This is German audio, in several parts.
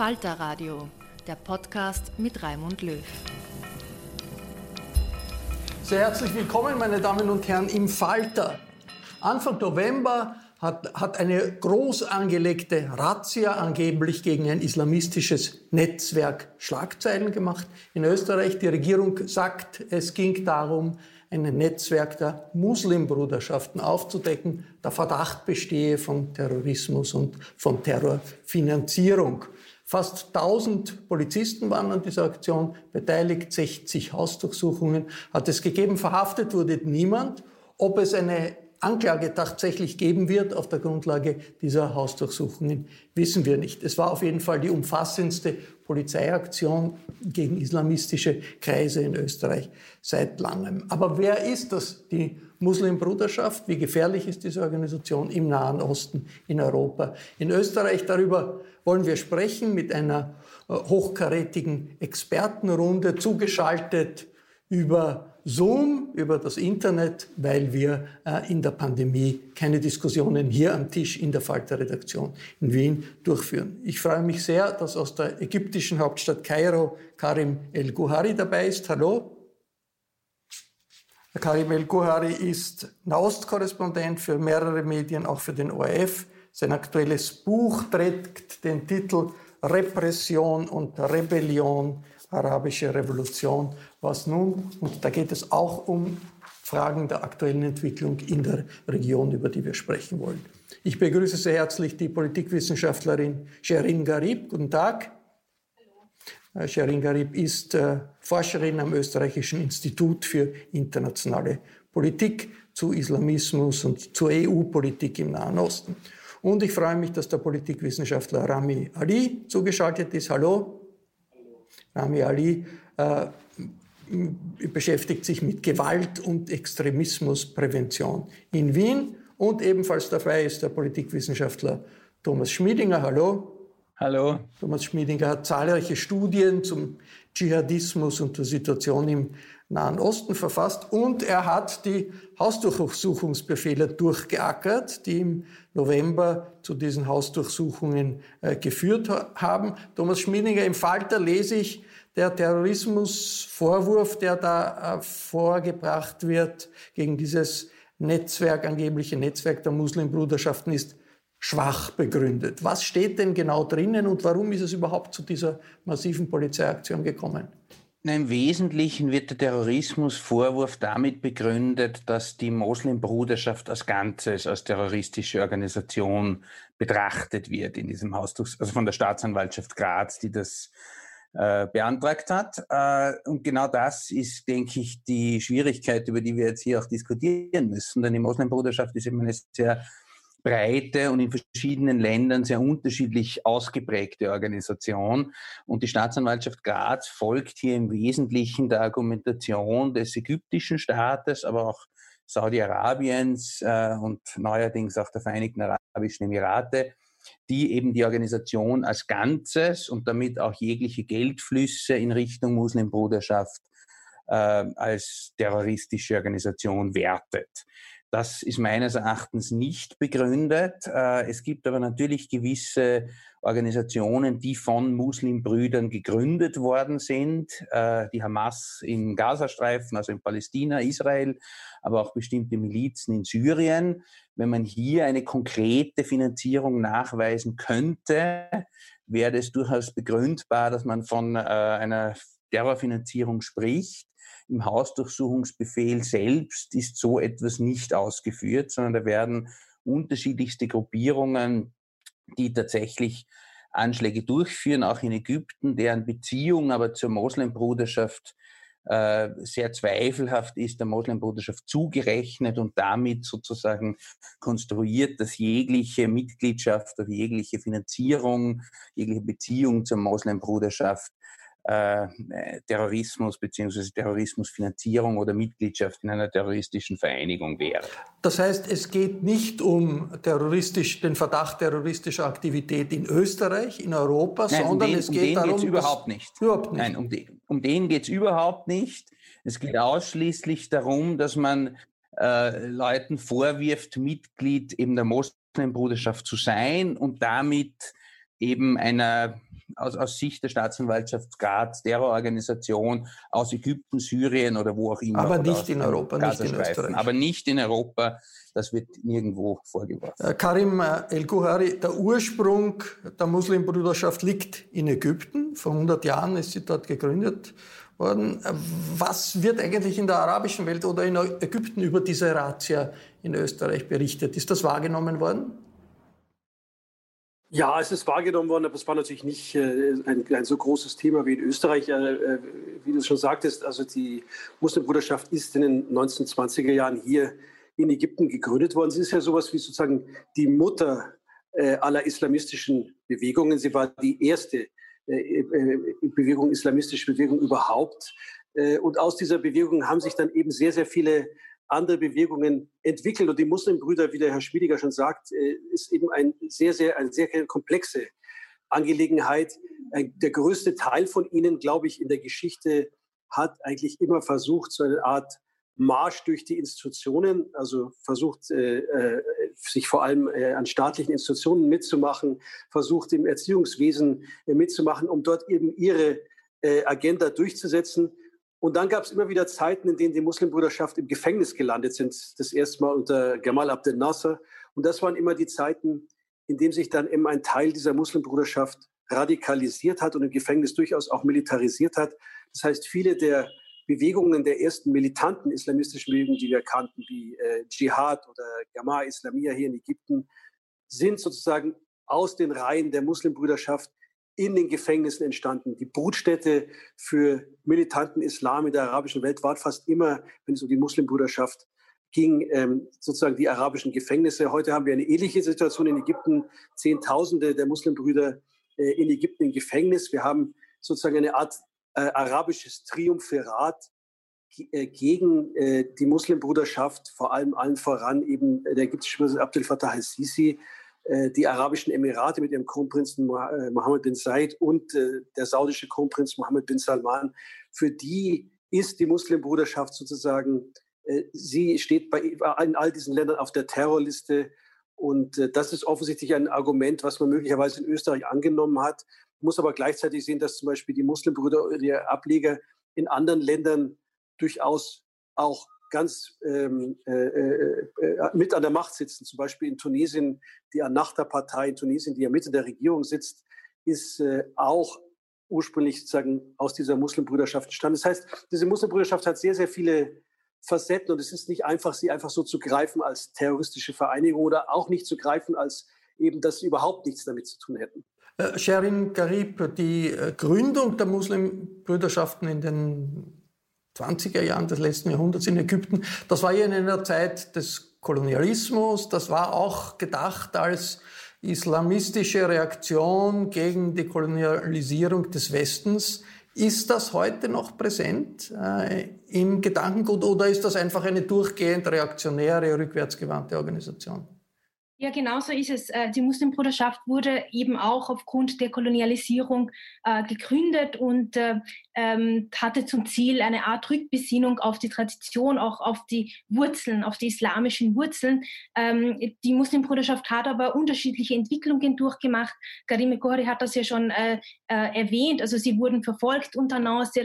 Falter Radio, der Podcast mit Raimund Löw. Sehr herzlich willkommen, meine Damen und Herren, im Falter. Anfang November hat, hat eine groß angelegte Razzia angeblich gegen ein islamistisches Netzwerk Schlagzeilen gemacht. In Österreich, die Regierung sagt, es ging darum, ein Netzwerk der Muslimbruderschaften aufzudecken. Der Verdacht bestehe von Terrorismus und von Terrorfinanzierung. Fast 1000 Polizisten waren an dieser Aktion beteiligt, 60 Hausdurchsuchungen hat es gegeben. Verhaftet wurde niemand. Ob es eine Anklage tatsächlich geben wird auf der Grundlage dieser Hausdurchsuchungen, wissen wir nicht. Es war auf jeden Fall die umfassendste Polizeiaktion gegen islamistische Kreise in Österreich seit langem. Aber wer ist das? Die Muslimbruderschaft? Wie gefährlich ist diese Organisation im Nahen Osten, in Europa? In Österreich darüber wollen wir sprechen mit einer äh, hochkarätigen Expertenrunde, zugeschaltet über Zoom, über das Internet, weil wir äh, in der Pandemie keine Diskussionen hier am Tisch in der Falter-Redaktion in Wien durchführen. Ich freue mich sehr, dass aus der ägyptischen Hauptstadt Kairo Karim El-Guhari dabei ist. Hallo. Karim El-Guhari ist Nahostkorrespondent für mehrere Medien, auch für den ORF. Sein aktuelles Buch trägt den Titel Repression und Rebellion, arabische Revolution. Was nun? Und da geht es auch um Fragen der aktuellen Entwicklung in der Region, über die wir sprechen wollen. Ich begrüße sehr herzlich die Politikwissenschaftlerin Sherin Garib. Guten Tag. Hallo. Äh, Sherin Garib ist äh, Forscherin am Österreichischen Institut für internationale Politik zu Islamismus und zur EU-Politik im Nahen Osten. Und ich freue mich, dass der Politikwissenschaftler Rami Ali zugeschaltet ist. Hallo. Hallo. Rami Ali äh, beschäftigt sich mit Gewalt und Extremismusprävention in Wien. Und ebenfalls dabei ist der Politikwissenschaftler Thomas Schmiedinger. Hallo. Hallo. Thomas Schmiedinger hat zahlreiche Studien zum Dschihadismus und der Situation im Nahen Osten verfasst und er hat die Hausdurchsuchungsbefehle durchgeackert, die im November zu diesen Hausdurchsuchungen äh, geführt haben. Thomas Schmiedinger, im Falter lese ich, der Terrorismusvorwurf, der da äh, vorgebracht wird gegen dieses Netzwerk, angebliche Netzwerk der Muslimbruderschaften, ist schwach begründet. Was steht denn genau drinnen und warum ist es überhaupt zu dieser massiven Polizeiaktion gekommen? Im Wesentlichen wird der Terrorismusvorwurf damit begründet, dass die Moslembruderschaft als Ganzes, als terroristische Organisation betrachtet wird in diesem Haus, also von der Staatsanwaltschaft Graz, die das äh, beantragt hat. Äh, und genau das ist, denke ich, die Schwierigkeit, über die wir jetzt hier auch diskutieren müssen. Denn die Moslembruderschaft ist eben eine sehr breite und in verschiedenen Ländern sehr unterschiedlich ausgeprägte Organisation. Und die Staatsanwaltschaft Graz folgt hier im Wesentlichen der Argumentation des ägyptischen Staates, aber auch Saudi-Arabiens äh, und neuerdings auch der Vereinigten Arabischen Emirate, die eben die Organisation als Ganzes und damit auch jegliche Geldflüsse in Richtung Muslimbruderschaft äh, als terroristische Organisation wertet. Das ist meines Erachtens nicht begründet. Äh, es gibt aber natürlich gewisse Organisationen, die von Muslimbrüdern gegründet worden sind. Äh, die Hamas im Gazastreifen, also in Palästina, Israel, aber auch bestimmte Milizen in Syrien. Wenn man hier eine konkrete Finanzierung nachweisen könnte, wäre es durchaus begründbar, dass man von äh, einer Terrorfinanzierung spricht. Im Hausdurchsuchungsbefehl selbst ist so etwas nicht ausgeführt, sondern da werden unterschiedlichste Gruppierungen, die tatsächlich Anschläge durchführen, auch in Ägypten, deren Beziehung aber zur Moslembruderschaft äh, sehr zweifelhaft ist, der Moslembruderschaft zugerechnet und damit sozusagen konstruiert, dass jegliche Mitgliedschaft oder jegliche Finanzierung, jegliche Beziehung zur Moslembruderschaft Terrorismus bzw. Terrorismusfinanzierung oder Mitgliedschaft in einer terroristischen Vereinigung wäre. Das heißt, es geht nicht um terroristisch, den Verdacht terroristischer Aktivität in Österreich, in Europa, Nein, sondern um den, es geht um darum, überhaupt nicht. Überhaupt nicht. Nein, um, den, um den geht es überhaupt nicht. Es geht ausschließlich darum, dass man äh, Leuten vorwirft, Mitglied eben der Moslembruderschaft zu sein und damit eben einer aus, aus Sicht der Staatsanwaltschaft Graz, Terrororganisation aus Ägypten, Syrien oder wo auch immer. Aber nicht in Europa, nicht in Österreich. Aber nicht in Europa. Das wird nirgendwo vorgeworfen. Äh, Karim äh, El-Guhari, der Ursprung der Muslimbrüderschaft liegt in Ägypten. Vor 100 Jahren ist sie dort gegründet worden. Äh, was wird eigentlich in der arabischen Welt oder in Ägypten über diese Razzia in Österreich berichtet? Ist das wahrgenommen worden? Ja, es ist wahrgenommen worden, aber es war natürlich nicht äh, ein, ein, so großes Thema wie in Österreich. Äh, äh, wie du schon sagtest, also die Muslimbruderschaft ist in den 1920er Jahren hier in Ägypten gegründet worden. Sie ist ja sowas wie sozusagen die Mutter aller islamistischen Bewegungen. Sie war die erste Bewegung, islamistische Bewegung überhaupt. und aus dieser Bewegung haben sich dann eben sehr, sehr viele andere Bewegungen entwickelt. Und die Muslimbrüder, wie der Herr Schmiediger schon sagt, äh, ist eben ein sehr, sehr, eine sehr komplexe Angelegenheit. Der größte Teil von ihnen, glaube ich, in der Geschichte hat eigentlich immer versucht, so eine Art Marsch durch die Institutionen, also versucht, äh, äh, sich vor allem an staatlichen Institutionen mitzumachen, versucht im Erziehungswesen mitzumachen, um dort eben ihre Agenda durchzusetzen. Und dann gab es immer wieder Zeiten, in denen die Muslimbruderschaft im Gefängnis gelandet sind. Das erste Mal unter Gamal Abdel Nasser. Und das waren immer die Zeiten, in denen sich dann eben ein Teil dieser Muslimbruderschaft radikalisiert hat und im Gefängnis durchaus auch militarisiert hat. Das heißt, viele der Bewegungen der ersten militanten islamistischen Bewegungen, die wir kannten, wie äh, Dschihad oder Gamma Islamia hier in Ägypten, sind sozusagen aus den Reihen der Muslimbrüderschaft in den Gefängnissen entstanden. Die Brutstätte für militanten Islam in der arabischen Welt war fast immer, wenn es um die Muslimbruderschaft ging, ähm, sozusagen die arabischen Gefängnisse. Heute haben wir eine ähnliche Situation in Ägypten. Zehntausende der Muslimbrüder äh, in Ägypten im Gefängnis. Wir haben sozusagen eine Art äh, arabisches Triumphirat äh, gegen äh, die Muslimbruderschaft, vor allem allen voran eben der ägyptische Abdel Fattah al-Sisi, äh, die Arabischen Emirate mit ihrem Kronprinzen äh, Mohammed bin Said und äh, der saudische Kronprinz Mohammed bin Salman, für die ist die Muslimbruderschaft sozusagen, sie steht bei in all diesen Ländern auf der Terrorliste. Und das ist offensichtlich ein Argument, was man möglicherweise in Österreich angenommen hat. Muss aber gleichzeitig sehen, dass zum Beispiel die Muslimbrüder, die Ableger in anderen Ländern durchaus auch ganz ähm, äh, äh, äh, mit an der Macht sitzen. Zum Beispiel in Tunesien, die Ennahda-Partei in Tunesien, die ja Mitte der Regierung sitzt, ist äh, auch ursprünglich sozusagen aus dieser Muslimbrüderschaft entstanden. Das heißt, diese Muslimbrüderschaft hat sehr, sehr viele Facetten und es ist nicht einfach, sie einfach so zu greifen als terroristische Vereinigung oder auch nicht zu greifen als eben, dass sie überhaupt nichts damit zu tun hätten. Äh, Sherin Garib, die äh, Gründung der Muslimbrüderschaften in den 20er Jahren des letzten Jahrhunderts in Ägypten, das war ja in einer Zeit des Kolonialismus, das war auch gedacht als islamistische Reaktion gegen die Kolonialisierung des Westens. Ist das heute noch präsent äh, im Gedankengut oder ist das einfach eine durchgehend reaktionäre, rückwärtsgewandte Organisation? Ja, genau so ist es. Äh, die Muslimbruderschaft wurde eben auch aufgrund der Kolonialisierung äh, gegründet und äh, ähm, hatte zum Ziel eine Art Rückbesinnung auf die Tradition, auch auf die Wurzeln, auf die islamischen Wurzeln. Ähm, die Muslimbruderschaft hat aber unterschiedliche Entwicklungen durchgemacht. Karime Kohri hat das ja schon äh, äh, erwähnt. Also sie wurden verfolgt unter Nasser.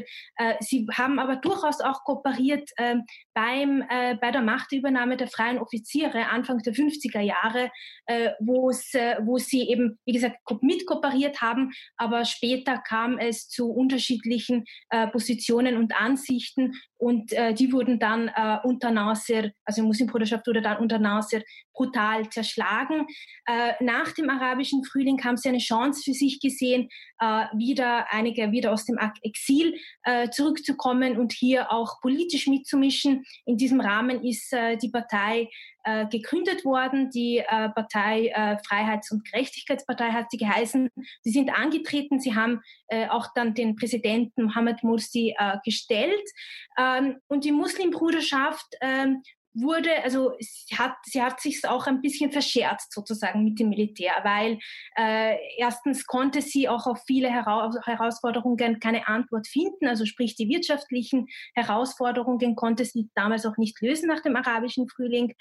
Sie haben aber durchaus auch kooperiert ähm, beim, bei der Machtübernahme der freien Offiziere Anfang der 50er Jahre äh, wo sie eben, wie gesagt, mitkooperiert haben, aber später kam es zu unterschiedlichen äh, Positionen und Ansichten und äh, die wurden dann äh, unter Nasser, also die Muslimbruderschaft wurde dann unter Nasser brutal zerschlagen. Äh, nach dem arabischen Frühling haben sie eine Chance für sich gesehen, äh, wieder einige wieder aus dem Exil äh, zurückzukommen und hier auch politisch mitzumischen. In diesem Rahmen ist äh, die Partei äh, gegründet worden. Die äh, Partei äh, Freiheits- und Gerechtigkeitspartei hat sie geheißen. Sie sind angetreten. Sie haben äh, auch dann den Präsidenten Mohammed Morsi äh, gestellt. Ähm, und die Muslimbruderschaft ähm, wurde, also sie hat, sie hat sich auch ein bisschen verscherzt sozusagen mit dem Militär, weil äh, erstens konnte sie auch auf viele Hera Herausforderungen keine Antwort finden, also sprich die wirtschaftlichen Herausforderungen konnte sie damals auch nicht lösen nach dem arabischen Frühling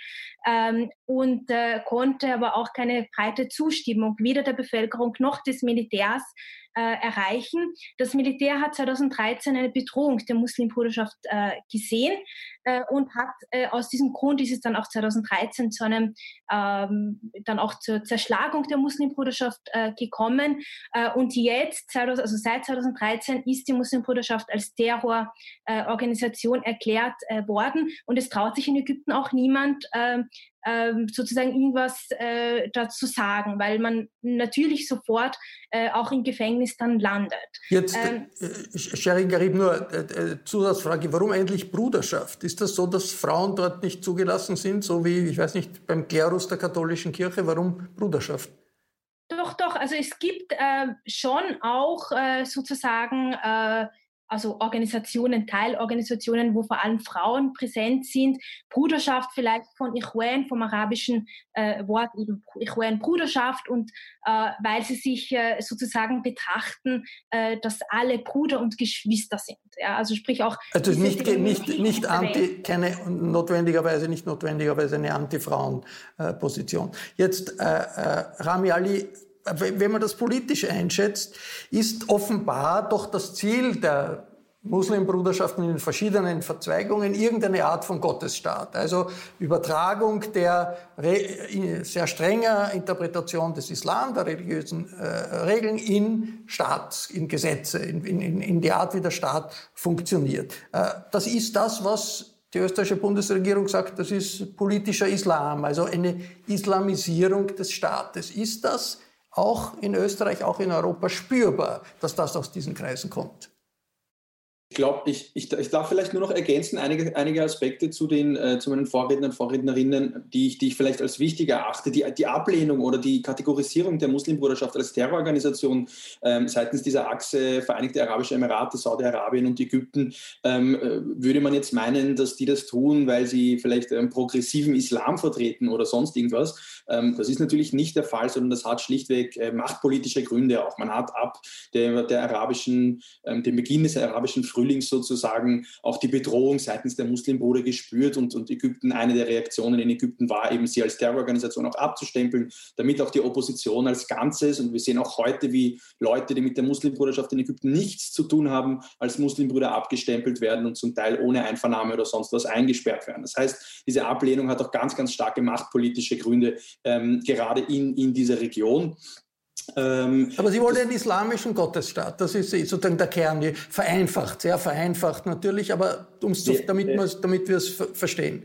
ähm, und äh, konnte aber auch keine breite Zustimmung weder der Bevölkerung noch des Militärs äh, erreichen. Das Militär hat 2013 eine Bedrohung der Muslimbruderschaft äh, gesehen äh, und hat äh, aus diesem Grund ist es dann auch 2013 zu einem ähm, dann auch zur Zerschlagung der Muslimbruderschaft äh, gekommen und jetzt also seit 2013 ist die Muslimbruderschaft als Terrororganisation erklärt worden und es traut sich in Ägypten auch niemand ähm, sozusagen irgendwas äh, dazu sagen, weil man natürlich sofort äh, auch im Gefängnis dann landet. Jetzt, ähm, äh, Sherin Garib, nur äh, äh, Zusatzfrage, warum eigentlich Bruderschaft? Ist das so, dass Frauen dort nicht zugelassen sind, so wie, ich weiß nicht, beim Klerus der katholischen Kirche? Warum Bruderschaft? Doch, doch, also es gibt äh, schon auch sozusagen also Organisationen, Teilorganisationen, wo vor allem Frauen präsent sind. Bruderschaft vielleicht von Ikhwan, vom arabischen äh, Wort Ikhwan Bruderschaft und äh, weil sie sich äh, sozusagen betrachten, äh, dass alle Bruder und Geschwister sind. Ja, also sprich auch. Also nicht, nicht, nicht anti, keine notwendigerweise, nicht notwendigerweise eine Anti-Frauen-Position. Jetzt, äh, äh, Rami Ali, wenn man das politisch einschätzt, ist offenbar doch das Ziel der Muslimbruderschaften in den verschiedenen Verzweigungen irgendeine Art von Gottesstaat. Also Übertragung der sehr strenger Interpretation des Islam, der religiösen äh, Regeln in Staat, in Gesetze, in, in, in, die Art, wie der Staat funktioniert. Äh, das ist das, was die österreichische Bundesregierung sagt, das ist politischer Islam, also eine Islamisierung des Staates. Ist das auch in Österreich, auch in Europa spürbar, dass das aus diesen Kreisen kommt. Ich glaube, ich, ich, ich, darf vielleicht nur noch ergänzen, einige, einige Aspekte zu, den, äh, zu meinen Vorrednern und Vorrednerinnen, die ich, die ich vielleicht als wichtig erachte. Die, die Ablehnung oder die Kategorisierung der Muslimbruderschaft als Terrororganisation ähm, seitens dieser Achse Vereinigte Arabische Emirate, Saudi-Arabien und Ägypten, ähm, äh, würde man jetzt meinen, dass die das tun, weil sie vielleicht einen progressiven Islam vertreten oder sonst irgendwas. Ähm, das ist natürlich nicht der Fall, sondern das hat schlichtweg äh, machtpolitische Gründe auch. Man hat ab der, der arabischen, ähm, dem Beginn des arabischen Frühlings sozusagen auch die Bedrohung seitens der Muslimbruder gespürt und, und Ägypten, eine der Reaktionen in Ägypten war eben, sie als Terrororganisation auch abzustempeln, damit auch die Opposition als Ganzes und wir sehen auch heute, wie Leute, die mit der Muslimbruderschaft in Ägypten nichts zu tun haben, als Muslimbrüder abgestempelt werden und zum Teil ohne Einvernahme oder sonst was eingesperrt werden. Das heißt, diese Ablehnung hat auch ganz, ganz starke machtpolitische Gründe, ähm, gerade in, in dieser Region. Ähm, Aber Sie wollen einen islamischen Gottesstaat, das ist sozusagen der Kern, vereinfacht, sehr vereinfacht natürlich, aber um's zu, damit, damit wir es verstehen.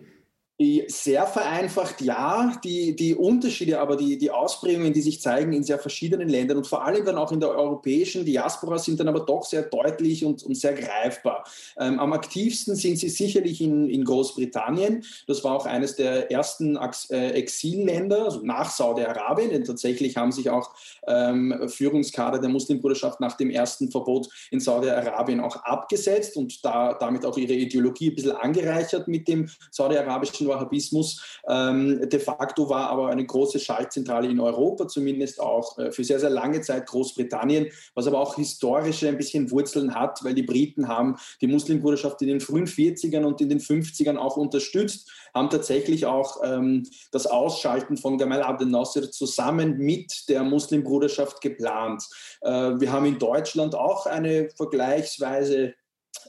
Sehr vereinfacht, ja. Die, die Unterschiede, aber die, die Ausprägungen, die sich zeigen in sehr verschiedenen Ländern und vor allem dann auch in der europäischen Diaspora, sind dann aber doch sehr deutlich und, und sehr greifbar. Ähm, am aktivsten sind sie sicherlich in, in Großbritannien. Das war auch eines der ersten äh, Exilländer, also nach Saudi-Arabien. Denn tatsächlich haben sich auch ähm, Führungskader der Muslimbruderschaft nach dem ersten Verbot in Saudi-Arabien auch abgesetzt und da, damit auch ihre Ideologie ein bisschen angereichert mit dem saudi-arabischen Wahhabismus. Ähm, de facto war aber eine große Schaltzentrale in Europa, zumindest auch äh, für sehr, sehr lange Zeit Großbritannien, was aber auch historische ein bisschen Wurzeln hat, weil die Briten haben die Muslimbruderschaft in den frühen 40ern und in den 50ern auch unterstützt, haben tatsächlich auch ähm, das Ausschalten von Gamal Abdel Nasser zusammen mit der Muslimbruderschaft geplant. Äh, wir haben in Deutschland auch eine vergleichsweise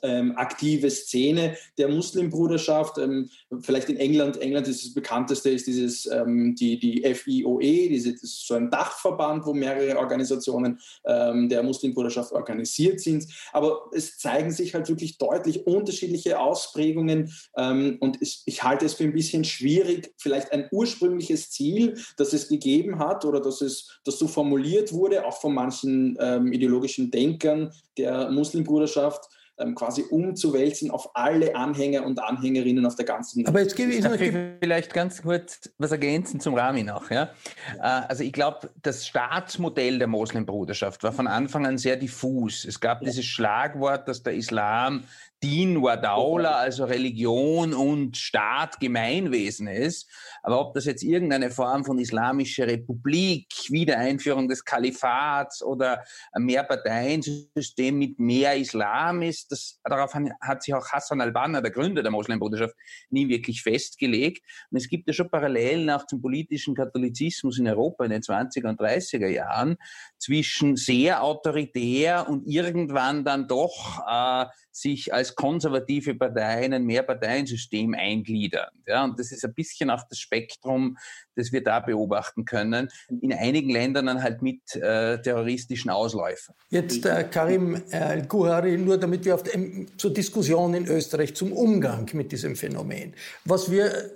ähm, aktive Szene der Muslimbruderschaft. Ähm, vielleicht in England, England ist das bekannteste, ist dieses, ähm, die, die FIOE, diese, das ist so ein Dachverband, wo mehrere Organisationen ähm, der Muslimbruderschaft organisiert sind. Aber es zeigen sich halt wirklich deutlich unterschiedliche Ausprägungen ähm, und es, ich halte es für ein bisschen schwierig, vielleicht ein ursprüngliches Ziel, das es gegeben hat oder dass es das so formuliert wurde, auch von manchen ähm, ideologischen Denkern der Muslimbruderschaft, ähm, quasi umzuwälzen auf alle Anhänger und Anhängerinnen auf der ganzen Welt. Aber jetzt gebe ich ich vielleicht ganz kurz was ergänzen zum Rami noch. Ja? Äh, also ich glaube, das Staatsmodell der Moslembruderschaft war von Anfang an sehr diffus. Es gab ja. dieses Schlagwort, dass der Islam Din wa Daula, also Religion und Staat, Gemeinwesen ist. Aber ob das jetzt irgendeine Form von islamischer Republik, Wiedereinführung des Kalifats oder ein Mehrparteiensystem mit mehr Islam ist, das, darauf hat sich auch Hassan al-Banna, der Gründer der Moslembruderschaft, nie wirklich festgelegt. Und es gibt ja schon Parallelen auch zum politischen Katholizismus in Europa in den 20er und 30er Jahren zwischen sehr autoritär und irgendwann dann doch äh, sich als konservative Partei in ein Mehrparteiensystem eingliedern. Ja, und das ist ein bisschen auch das Spektrum, das wir da beobachten können. In einigen Ländern dann halt mit äh, terroristischen Ausläufern. Jetzt äh, Karim El-Guhari, nur damit wir auf dem, zur Diskussion in Österreich zum Umgang mit diesem Phänomen. Was wir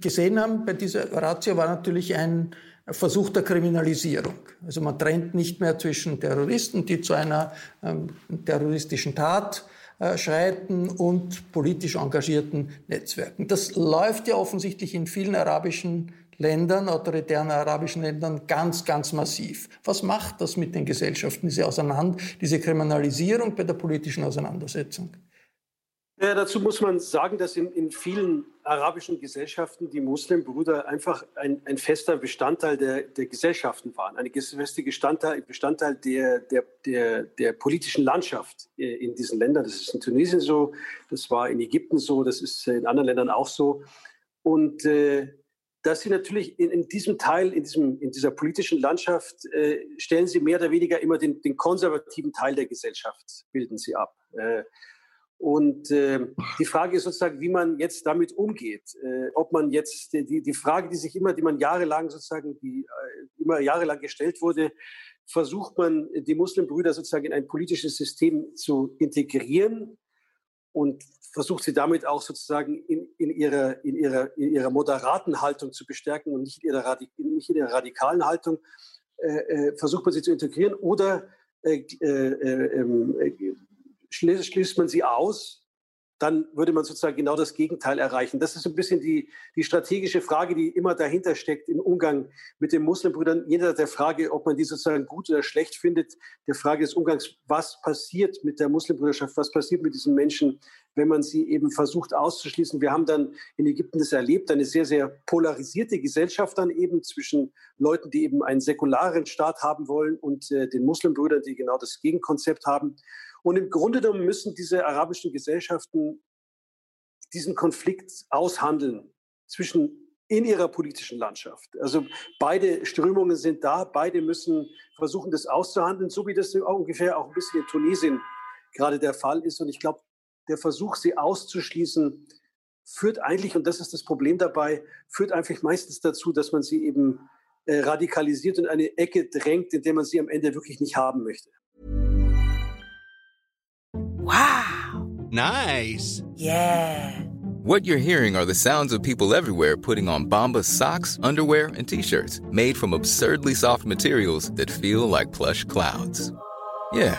gesehen haben bei dieser Ratio war natürlich ein Versuch der Kriminalisierung. Also man trennt nicht mehr zwischen Terroristen, die zu einer ähm, terroristischen Tat äh, schreiten und politisch engagierten Netzwerken. Das läuft ja offensichtlich in vielen arabischen Ländern, autoritären arabischen Ländern, ganz, ganz massiv. Was macht das mit den Gesellschaften, diese Auseinander, diese Kriminalisierung bei der politischen Auseinandersetzung? Ja, dazu muss man sagen, dass in, in vielen arabischen Gesellschaften die Muslimbrüder einfach ein, ein fester Bestandteil der, der, Gesellschaften waren, ein fester Bestandteil, Bestandteil der, der, der, der politischen Landschaft äh, in diesen Ländern. Das ist in Tunesien so, das war in Ägypten so, das ist in anderen Ländern auch so. Und äh, dass sie natürlich in, in, diesem Teil, in, diesem, in dieser politischen Landschaft, äh, stellen sie mehr oder weniger immer den, den, konservativen Teil der Gesellschaft, bilden sie ab. Äh, und äh, die Frage ist sozusagen, wie man jetzt damit umgeht. Äh, ob man jetzt die, die Frage, die sich immer, die man jahrelang sozusagen, die äh, immer jahrelang gestellt wurde, versucht man die Muslimbrüder sozusagen in ein politisches System zu integrieren und versucht sie damit auch sozusagen in, in, ihrer, in, ihrer, in ihrer moderaten Haltung zu bestärken und nicht in ihrer, nicht in ihrer radikalen Haltung. Äh, äh, versucht man sie zu integrieren oder ähm, schließt man sie aus, dann würde man sozusagen genau das Gegenteil erreichen. Das ist ein bisschen die, die strategische Frage, die immer dahinter steckt im Umgang mit den Muslimbrüdern. Jenseits der Frage, ob man die sozusagen gut oder schlecht findet, der Frage des Umgangs, was passiert mit der Muslimbrüderschaft, was passiert mit diesen Menschen, wenn man sie eben versucht auszuschließen. Wir haben dann in Ägypten das erlebt, eine sehr, sehr polarisierte Gesellschaft dann eben zwischen Leuten, die eben einen säkularen Staat haben wollen und äh, den Muslimbrüdern, die genau das Gegenkonzept haben. Und im Grunde genommen müssen diese arabischen Gesellschaften diesen Konflikt aushandeln zwischen in ihrer politischen Landschaft. Also beide Strömungen sind da, beide müssen versuchen, das auszuhandeln, so wie das ungefähr auch ein bisschen in Tunesien gerade der Fall ist. Und ich glaube, der Versuch, sie auszuschließen, führt eigentlich, und das ist das Problem dabei, führt einfach meistens dazu, dass man sie eben äh, radikalisiert und in eine Ecke drängt, in der man sie am Ende wirklich nicht haben möchte. Wow. Nice. Yeah. What you're hearing are the sounds of people everywhere putting on Bombas socks, underwear, and t-shirts made from absurdly soft materials that feel like plush clouds. Yeah,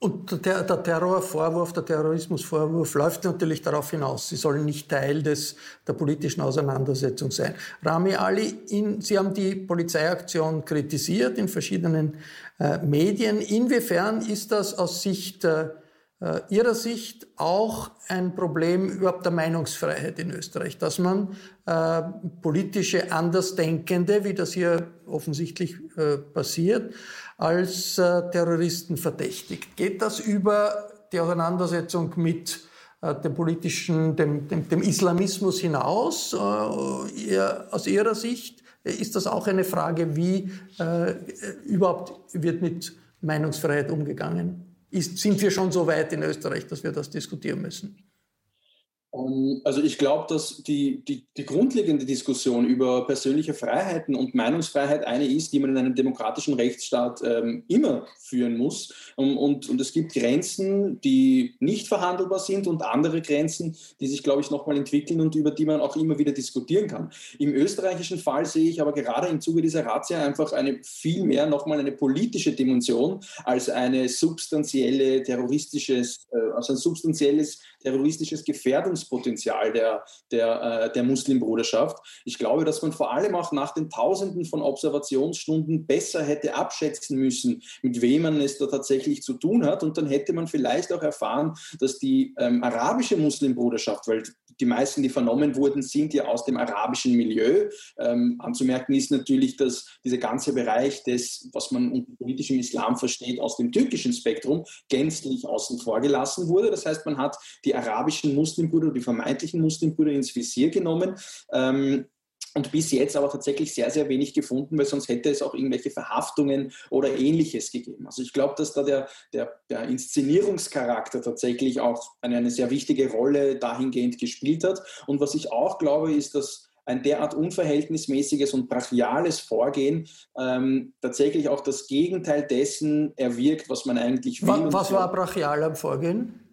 Und der, der Terrorvorwurf, der Terrorismusvorwurf läuft natürlich darauf hinaus, sie sollen nicht Teil des, der politischen Auseinandersetzung sein. Rami Ali, in, Sie haben die Polizeiaktion kritisiert in verschiedenen äh, Medien. Inwiefern ist das aus Sicht äh, äh, Ihrer Sicht auch ein Problem überhaupt der Meinungsfreiheit in Österreich, dass man äh, politische Andersdenkende, wie das hier offensichtlich äh, passiert, als äh, Terroristen verdächtigt. Geht das über die Auseinandersetzung mit äh, dem politischen, dem, dem, dem Islamismus hinaus? Äh, aus Ihrer Sicht ist das auch eine Frage, wie überhaupt wird mit Meinungsfreiheit umgegangen? ist, sind wir schon so weit in Österreich, dass wir das diskutieren müssen? Ähm, also ich glaube, dass die, die, die, grundlegende Diskussion über persönliche Freiheiten und Meinungsfreiheit eine ist, die man in einem demokratischen Rechtsstaat ähm, immer führen muss. Und, und, und, es gibt Grenzen, die nicht verhandelbar sind und andere Grenzen, die sich, glaube ich, nochmal entwickeln und über die man auch immer wieder diskutieren kann. Im österreichischen Fall sehe ich aber gerade im Zuge dieser Razzia einfach eine viel mehr nochmal eine politische Dimension als eine substanzielle terroristisches, äh, also ein substanzielles terroristisches Gefährdungspotenzial der, der, äh, der Muslimbruderschaft. Ich glaube, dass man vor allem auch nach den Tausenden von Observationsstunden besser hätte abschätzen müssen, mit wem man es da tatsächlich zu tun hat. Und dann hätte man vielleicht auch erfahren, dass die ähm, arabische Muslimbruderschaft, weil die meisten, die vernommen wurden, sind ja aus dem arabischen Milieu. Ähm, anzumerken ist natürlich, dass dieser ganze Bereich des, was man unter politischem Islam versteht, aus dem türkischen Spektrum gänzlich außen vor gelassen wurde. Das heißt, man hat die arabischen Muslimbrüder, die vermeintlichen Muslimbrüder ins Visier genommen. Ähm, und bis jetzt aber tatsächlich sehr, sehr wenig gefunden, weil sonst hätte es auch irgendwelche Verhaftungen oder ähnliches gegeben. Also ich glaube, dass da der, der, der Inszenierungscharakter tatsächlich auch eine, eine sehr wichtige Rolle dahingehend gespielt hat. Und was ich auch glaube, ist, dass ein derart unverhältnismäßiges und brachiales Vorgehen ähm, tatsächlich auch das Gegenteil dessen erwirkt, was man eigentlich will. Was, was war brachial am Vorgehen?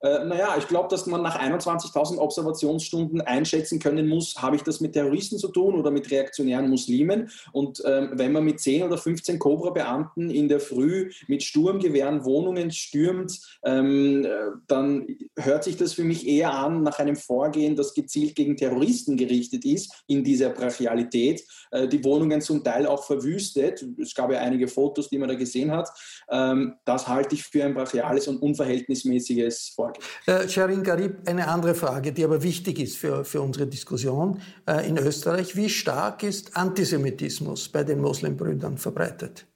Äh, naja, ich glaube, dass man nach 21.000 Observationsstunden einschätzen können muss, habe ich das mit Terroristen zu tun oder mit reaktionären Muslimen? Und ähm, wenn man mit 10 oder 15 Cobra-Beamten in der Früh mit Sturmgewehren Wohnungen stürmt, ähm, äh, dann hört sich das für mich eher an nach einem Vorgehen, das gezielt gegen Terroristen gerichtet ist, in dieser Brachialität. Äh, die Wohnungen zum Teil auch verwüstet. Es gab ja einige Fotos, die man da gesehen hat. Ähm, das halte ich für ein brachiales und unverhältnismäßiges Vorgehen. Äh, Sherin Garib, eine andere Frage, die aber wichtig ist für, für unsere Diskussion äh, in Österreich. Wie stark ist Antisemitismus bei den Muslimbrüdern verbreitet?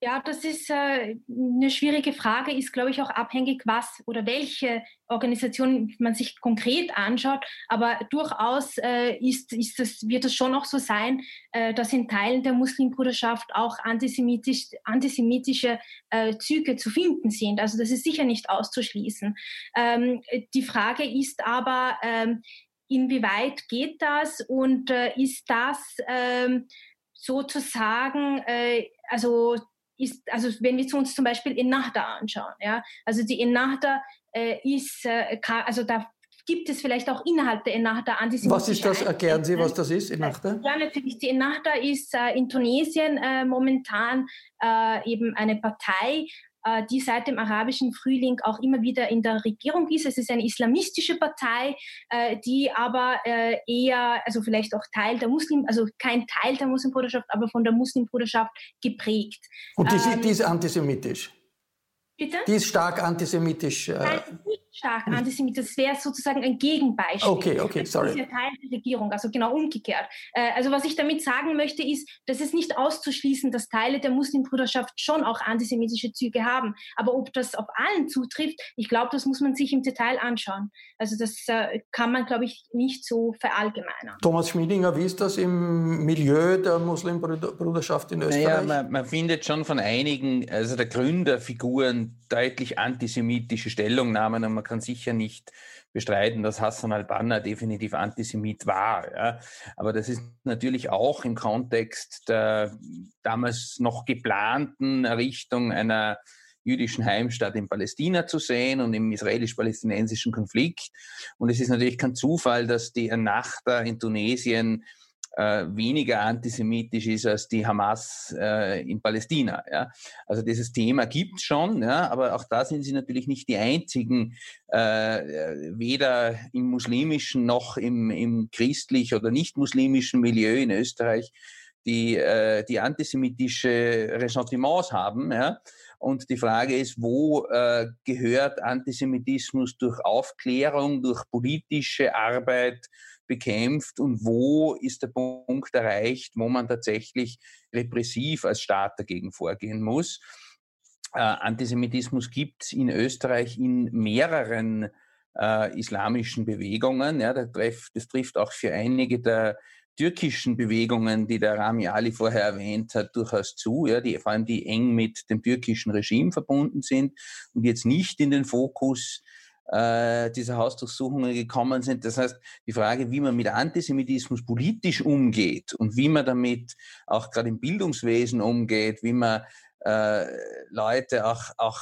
Ja, das ist äh, eine schwierige Frage, ist, glaube ich, auch abhängig, was oder welche Organisation man sich konkret anschaut. Aber durchaus äh, ist, ist das, wird es schon auch so sein, äh, dass in Teilen der Muslimbruderschaft auch antisemitisch, antisemitische äh, Züge zu finden sind. Also das ist sicher nicht auszuschließen. Ähm, die Frage ist aber, ähm, inwieweit geht das und äh, ist das ähm, sozusagen, äh, also ist, also wenn wir uns zum Beispiel Ennahda anschauen, ja, also die Ennahda äh, ist, äh, also da gibt es vielleicht auch innerhalb der Ennahda antisemitische Was ist das? Erklären Sie, was das ist, Ennahda? Ja, natürlich. Die Ennahda ist äh, in Tunesien äh, momentan äh, eben eine Partei, die seit dem arabischen Frühling auch immer wieder in der Regierung ist. Es ist eine islamistische Partei, äh, die aber äh, eher, also vielleicht auch Teil der Muslim, also kein Teil der Muslimbruderschaft, aber von der Muslimbruderschaft geprägt. Und die, ähm, die ist antisemitisch? Bitte? Die ist stark antisemitisch. Nein, nicht stark antisemitisch. Das wäre sozusagen ein Gegenbeispiel. Okay, okay, sorry. Das ist ja Teil der Regierung, also genau umgekehrt. Äh, also was ich damit sagen möchte, ist, dass es nicht auszuschließen, dass Teile der Muslimbruderschaft schon auch antisemitische Züge haben. Aber ob das auf allen zutrifft, ich glaube, das muss man sich im Detail anschauen. Also das äh, kann man, glaube ich, nicht so verallgemeinern. Thomas Schmiedinger, wie ist das im Milieu der Muslimbruderschaft in Österreich? Naja, man, man findet schon von einigen, also der Gründerfiguren, deutlich antisemitische Stellungnahmen und man kann sicher nicht bestreiten, dass Hassan al-Banna definitiv Antisemit war. Ja. Aber das ist natürlich auch im Kontext der damals noch geplanten Errichtung einer jüdischen Heimstatt in Palästina zu sehen und im israelisch-palästinensischen Konflikt. Und es ist natürlich kein Zufall, dass die Ennahda in Tunesien äh, weniger antisemitisch ist als die Hamas äh, in Palästina. Ja? Also dieses Thema gibt schon, ja, aber auch da sind sie natürlich nicht die einzigen, äh, weder im muslimischen noch im, im christlich oder nicht muslimischen Milieu in Österreich, die, äh, die antisemitische Ressentiments haben. Ja? Und die Frage ist, wo äh, gehört Antisemitismus durch Aufklärung, durch politische Arbeit, bekämpft und wo ist der Punkt erreicht, wo man tatsächlich repressiv als Staat dagegen vorgehen muss. Äh, Antisemitismus gibt es in Österreich in mehreren äh, islamischen Bewegungen. Ja, das, trifft, das trifft auch für einige der türkischen Bewegungen, die der Rami Ali vorher erwähnt hat, durchaus zu, ja, die, vor allem die eng mit dem türkischen Regime verbunden sind und jetzt nicht in den Fokus äh, diese Hausdurchsuchungen gekommen sind. Das heißt, die Frage, wie man mit Antisemitismus politisch umgeht und wie man damit auch gerade im Bildungswesen umgeht, wie man äh, Leute auch, auch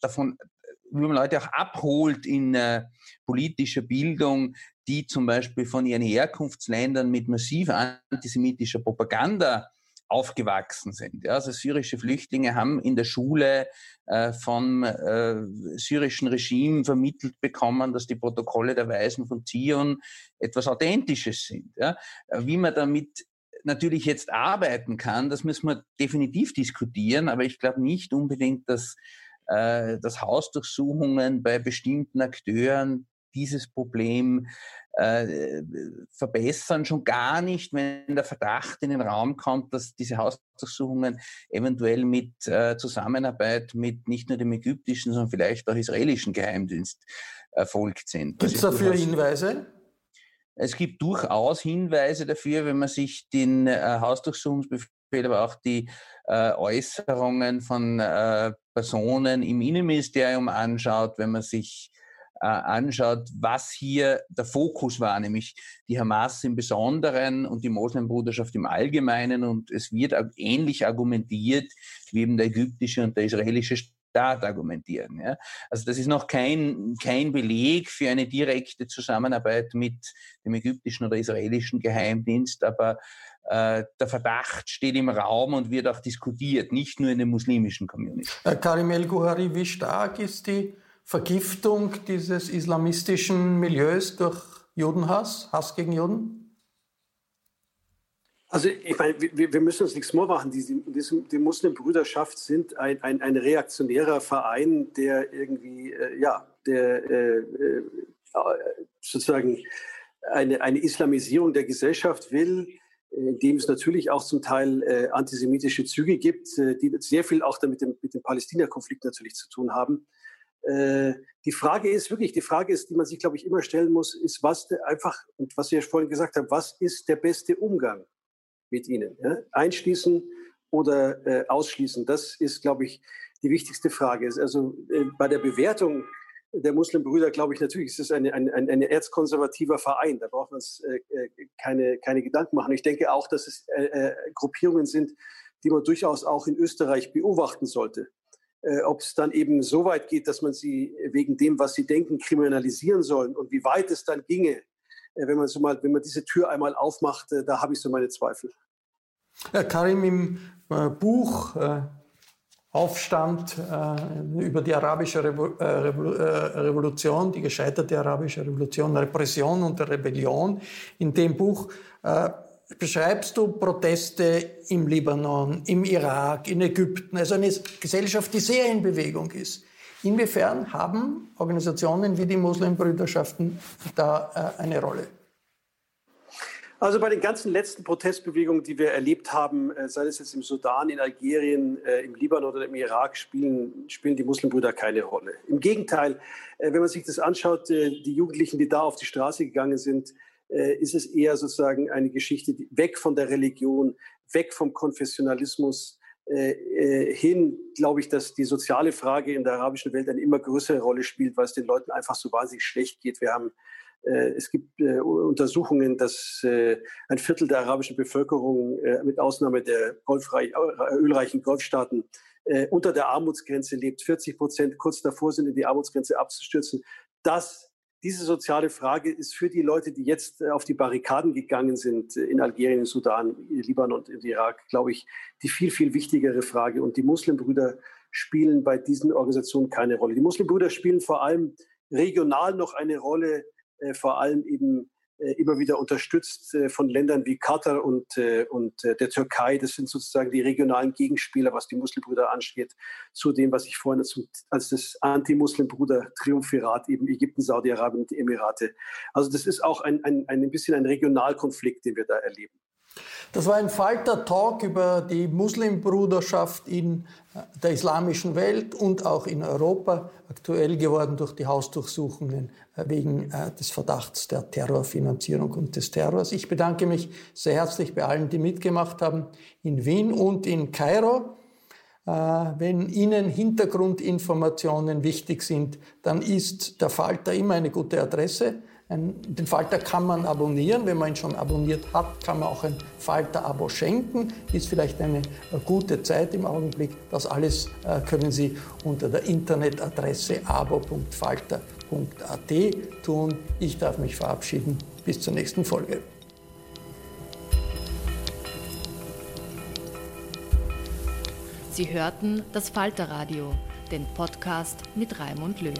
davon, wie man Leute auch abholt in äh, politischer Bildung, die zum Beispiel von ihren Herkunftsländern mit massiv antisemitischer Propaganda aufgewachsen sind. Ja, also syrische Flüchtlinge haben in der Schule äh, vom äh, syrischen Regime vermittelt bekommen, dass die Protokolle der Weisen von Zion etwas Authentisches sind. Ja. Wie man damit natürlich jetzt arbeiten kann, das müssen wir definitiv diskutieren, aber ich glaube nicht unbedingt, dass, äh, dass Hausdurchsuchungen bei bestimmten Akteuren dieses Problem äh, verbessern, schon gar nicht, wenn der Verdacht in den Raum kommt, dass diese Hausdurchsuchungen eventuell mit äh, Zusammenarbeit mit nicht nur dem ägyptischen, sondern vielleicht auch israelischen Geheimdienst erfolgt sind. Gibt es dafür Hinweise? Es gibt durchaus Hinweise dafür, wenn man sich den äh, Hausdurchsuchungsbefehl, aber auch die äh, Äußerungen von äh, Personen im Innenministerium anschaut, wenn man sich äh, anschaut, was hier der Fokus war, nämlich die Hamas im Besonderen und die Moslembruderschaft im Allgemeinen. Und es wird ähnlich argumentiert, wie eben der ägyptische und der israelische Staat argumentieren. Ja. Also das ist noch kein, kein Beleg für eine direkte Zusammenarbeit mit dem ägyptischen oder israelischen Geheimdienst, aber äh, der Verdacht steht im Raum und wird auch diskutiert, nicht nur in der muslimischen Community. Äh, Karim El-Guhari, wie stark ist die Vergiftung dieses islamistischen Milieus durch Judenhass, Hass gegen Juden? Also ich meine, wir, wir müssen uns nichts vormachen. Die, die, die Muslimbrüderschaft sind ein, ein, ein, reaktionärer Verein, der irgendwie, äh, ja, der äh, äh, sozusagen eine, eine Islamisierung der Gesellschaft will, in dem es natürlich auch zum Teil äh, antisemitische Züge gibt, äh, die sehr viel auch damit dem, mit dem Palästina-Konflikt natürlich zu tun haben. Äh, die Frage ist wirklich, die Frage ist, die man sich, glaube ich, immer stellen muss, ist, was einfach, und was wir vorhin gesagt haben, was ist der beste Umgang mit ihnen? Ja? Einschließen oder äh, ausschließen? Das ist, glaube ich, die wichtigste Frage. Also äh, bei der Bewertung der Muslimbrüder, glaube ich, natürlich ist es ein, ein, ein, ein erzkonservativer Verein. Da braucht man uns äh, äh, keine, keine Gedanken machen. Ich denke auch, dass es äh, äh, Gruppierungen sind, die man durchaus auch in Österreich beobachten sollte äh, ob es dann eben so weit geht, dass man sie wegen dem, was sie denken, kriminalisieren soll und wie weit es dann ginge, äh, wenn man so mal, wenn man diese Tür einmal aufmacht, äh, da habe ich so meine Zweifel. Herr Karim, im äh, Buch äh, Aufstand äh, über die arabische Revo Revolution, die gescheiterte arabische Revolution, Repression und Rebellion, in dem Buch beschreibst du Proteste im Libanon, im Irak, in Ägypten, also eine Gesellschaft, die sehr in Bewegung ist. Inwiefern haben Organisationen wie die Muslimbrüderschaften da äh, eine Rolle? Also bei den ganzen letzten Protestbewegungen, die wir erlebt haben, äh, sei es jetzt im Sudan, in Algerien, äh, im Libanon oder im Irak, spielen, spielen die Muslimbrüder keine Rolle. Im Gegenteil, wenn man sich das anschaut, die Jugendlichen, die da auf die Straße gegangen sind, ist es eher sozusagen eine Geschichte die weg von der Religion, weg vom Konfessionalismus, hin, glaube ich, dass die soziale Frage in der arabischen Welt eine immer größere Rolle spielt, weil es den Leuten einfach so wahnsinnig schlecht geht. Wir haben äh, es gibt äh, Untersuchungen, dass äh, ein Viertel der arabischen Bevölkerung mit Ausnahme der ölreichen Golfstaaten unter der Armutsgrenze lebt. 40 Prozent kurz davor sind, in die Armutsgrenze abzustürzen. Das, diese soziale Frage ist für die Leute, die jetzt auf die Barrikaden gegangen sind, in Algerien, Sudan, Libanon und im Irak, glaube ich, die viel, viel wichtigere Frage. Und die Muslimbrüder spielen bei diesen Organisationen keine Rolle. Die Muslimbrüder spielen vor allem regional noch eine Rolle äh, vor allem eben äh, immer wieder unterstützt äh, von Ländern wie Katar und, und der Türkei. Das sind sozusagen die regionalen Gegenspieler, was die Muslimbrüder ansteht, zu dem, was ich vorhin als das Anti-Muslimbruder-Triumphirat eben Ägypten, Saudi-Arabien und die Emirate. Also das ist auch ein, ein, ein bisschen ein Regionalkonflikt, den wir da erleben. Das war ein Falter-Talk über die Muslimbruderschaft in äh, der islamischen Welt und auch in Europa, aktuell geworden durch die Hausdurchsuchungen äh, wegen äh, des Verdachts der Terrorfinanzierung und des Terrors. Ich bedanke mich sehr herzlich bei allen, die mitgemacht haben, in Wien und in Kairo. Wenn Ihnen Hintergrundinformationen wichtig sind, dann ist der Falter immer eine gute Adresse. Ein, den Falter kann man abonnieren. Wenn man ihn schon abonniert hat, kann man auch ein Falter-Abo schenken. Ist vielleicht eine, eine gute Zeit im Augenblick. Das alles äh, können Sie unter der Internetadresse abo.falter.at tun. Ich darf mich verabschieden. Bis zur nächsten Folge. Sie hörten das Falterradio, den Podcast mit Raimund Löw.